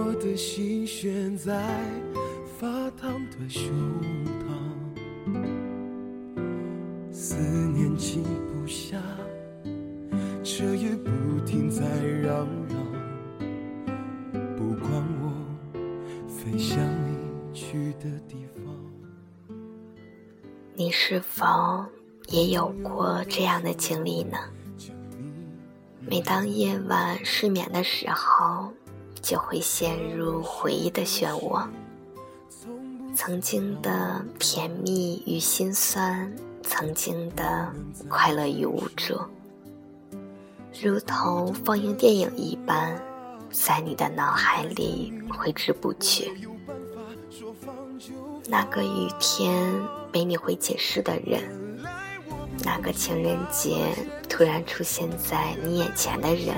我的心悬在发烫的胸膛，思念静不下，彻夜不停在嚷嚷，不管我飞向你去的地方。你是否也有过这样的经历呢？每当夜晚失眠的时候，就会陷入回忆的漩涡，曾经的甜蜜与心酸，曾经的快乐与无助，如同放映电影一般，在你的脑海里挥之不去。那个雨天没你会解释的人，那个情人节突然出现在你眼前的人，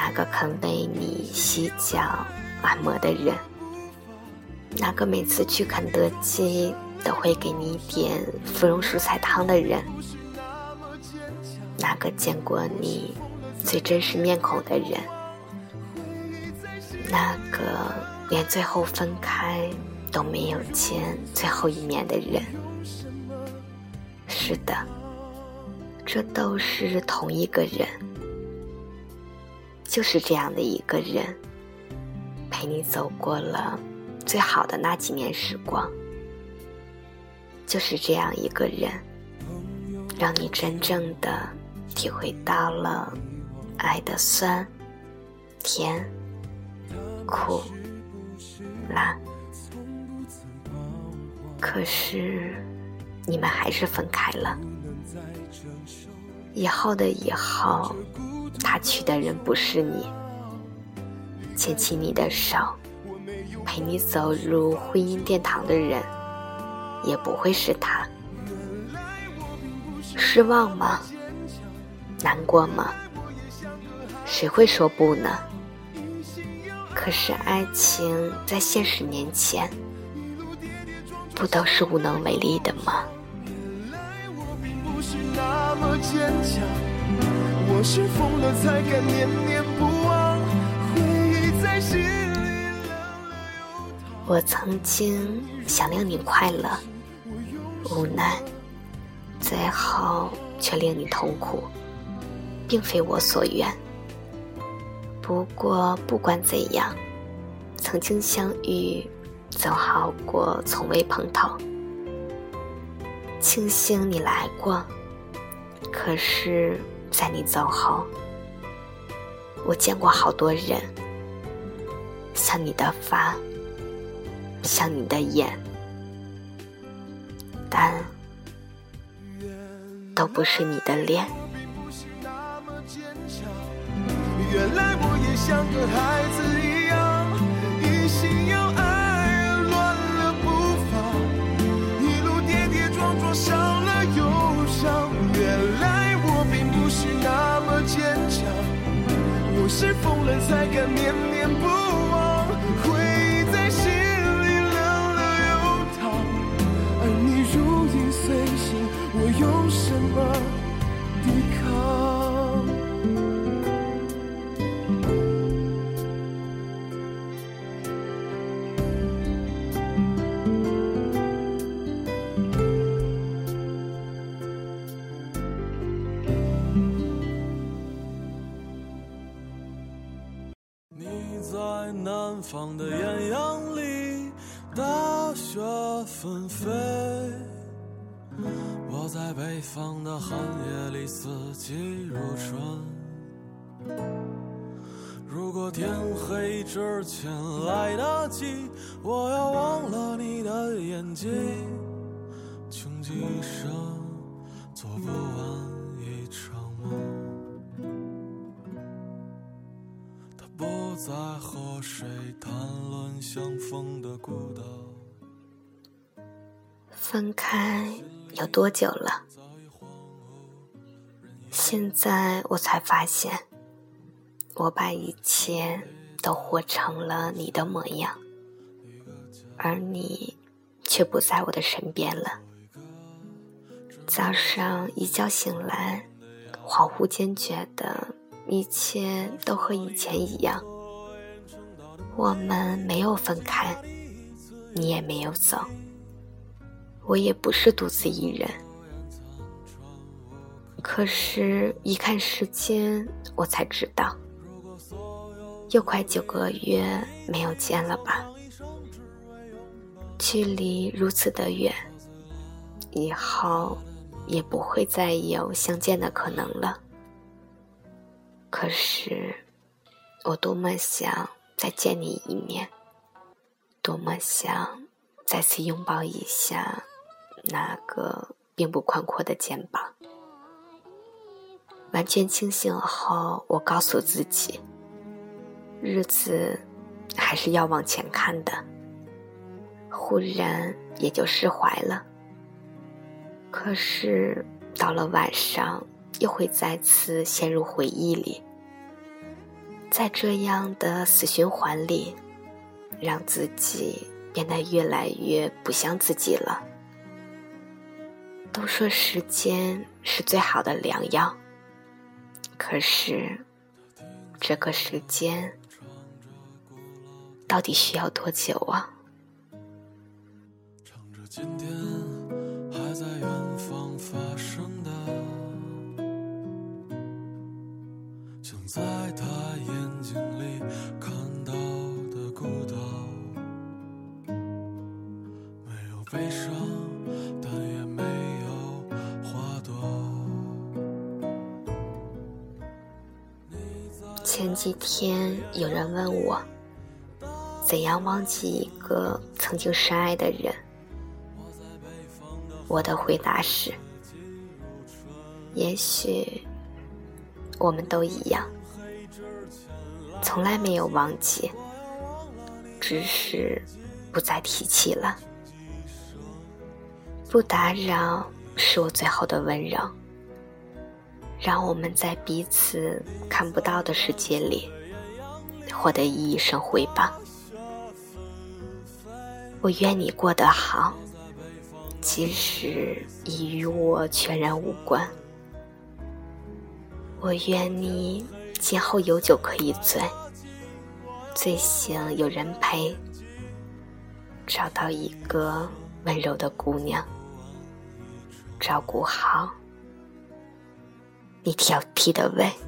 那个肯为你洗脚按摩的人，那个每次去肯德基都会给你点芙蓉蔬菜汤的人，那个见过你最真实面孔的人，那个连最后分开。都没有见最后一面的人，是的，这都是同一个人，就是这样的一个人，陪你走过了最好的那几年时光，就是这样一个人，让你真正的体会到了爱的酸、甜、苦、辣。可是，你们还是分开了。以后的以后，他娶的人不是你，牵起你的手，陪你走入婚姻殿堂的人，也不会是他。失望吗？难过吗？谁会说不呢？可是爱情在现实面前。不都是无能为力的吗？我曾经想令你快乐，无奈最后却令你痛苦，并非我所愿。不过不管怎样，曾经相遇。总好过从未碰头。庆幸你来过，可是，在你走后，我见过好多人，像你的发，像你的眼，但都不是你的脸。原来我也像个孩子才敢念念不北方的寒夜里，四季如春。如果天黑之前来得及，我要忘了你的眼睛，穷极一生做不完一场梦。他不再和谁谈论相逢的孤岛？分开有多久了？现在我才发现，我把一切都活成了你的模样，而你却不在我的身边了。早上一觉醒来，恍惚间觉得一切都和以前一样。我们没有分开，你也没有走，我也不是独自一人。可是，一看时间，我才知道，又快九个月没有见了吧？距离如此的远，以后也不会再有相见的可能了。可是，我多么想再见你一面，多么想再次拥抱一下那个并不宽阔的肩膀。完全清醒后，我告诉自己，日子还是要往前看的。忽然也就释怀了。可是到了晚上，又会再次陷入回忆里，在这样的死循环里，让自己变得越来越不像自己了。都说时间是最好的良药。可是，这个时间到底需要多久啊？唱着今天还在远方发生的，像在他眼睛里看到的孤岛，没有悲伤，但前几天有人问我，怎样忘记一个曾经深爱的人？我的回答是：也许我们都一样，从来没有忘记，只是不再提起了。不打扰是我最后的温柔。让我们在彼此看不到的世界里获得一生回报。我愿你过得好，即使已与我全然无关。我愿你今后有酒可以醉，醉醒有人陪，找到一个温柔的姑娘，照顾好。你调皮地问。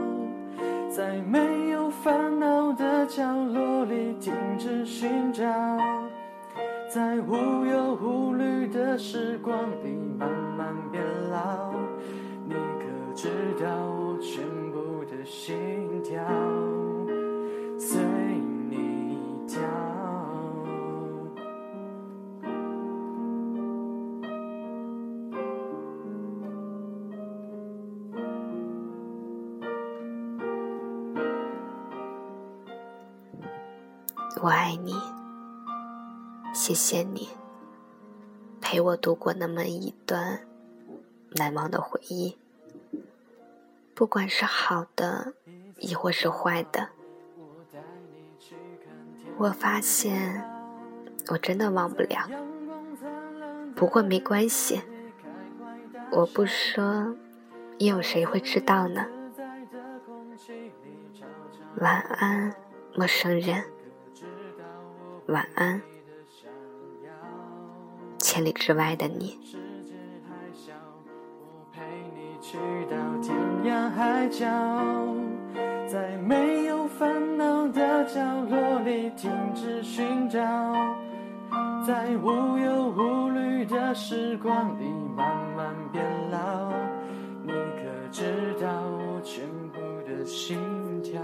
在没有烦恼的角落里停止寻找。在无忧无虑的时光里慢慢变老，你可知道我全部的心我爱你。谢谢你陪我度过那么一段难忘的回忆，不管是好的，亦或是坏的。我发现我真的忘不了，不过没关系，我不说，又有谁会知道呢？晚安，陌生人。晚安。千里之外的你。世界还小，我陪你去到天涯海角，在没有烦恼的角落里停止寻找，在无忧无虑的时光里慢慢变老。你可知道我全部的心跳？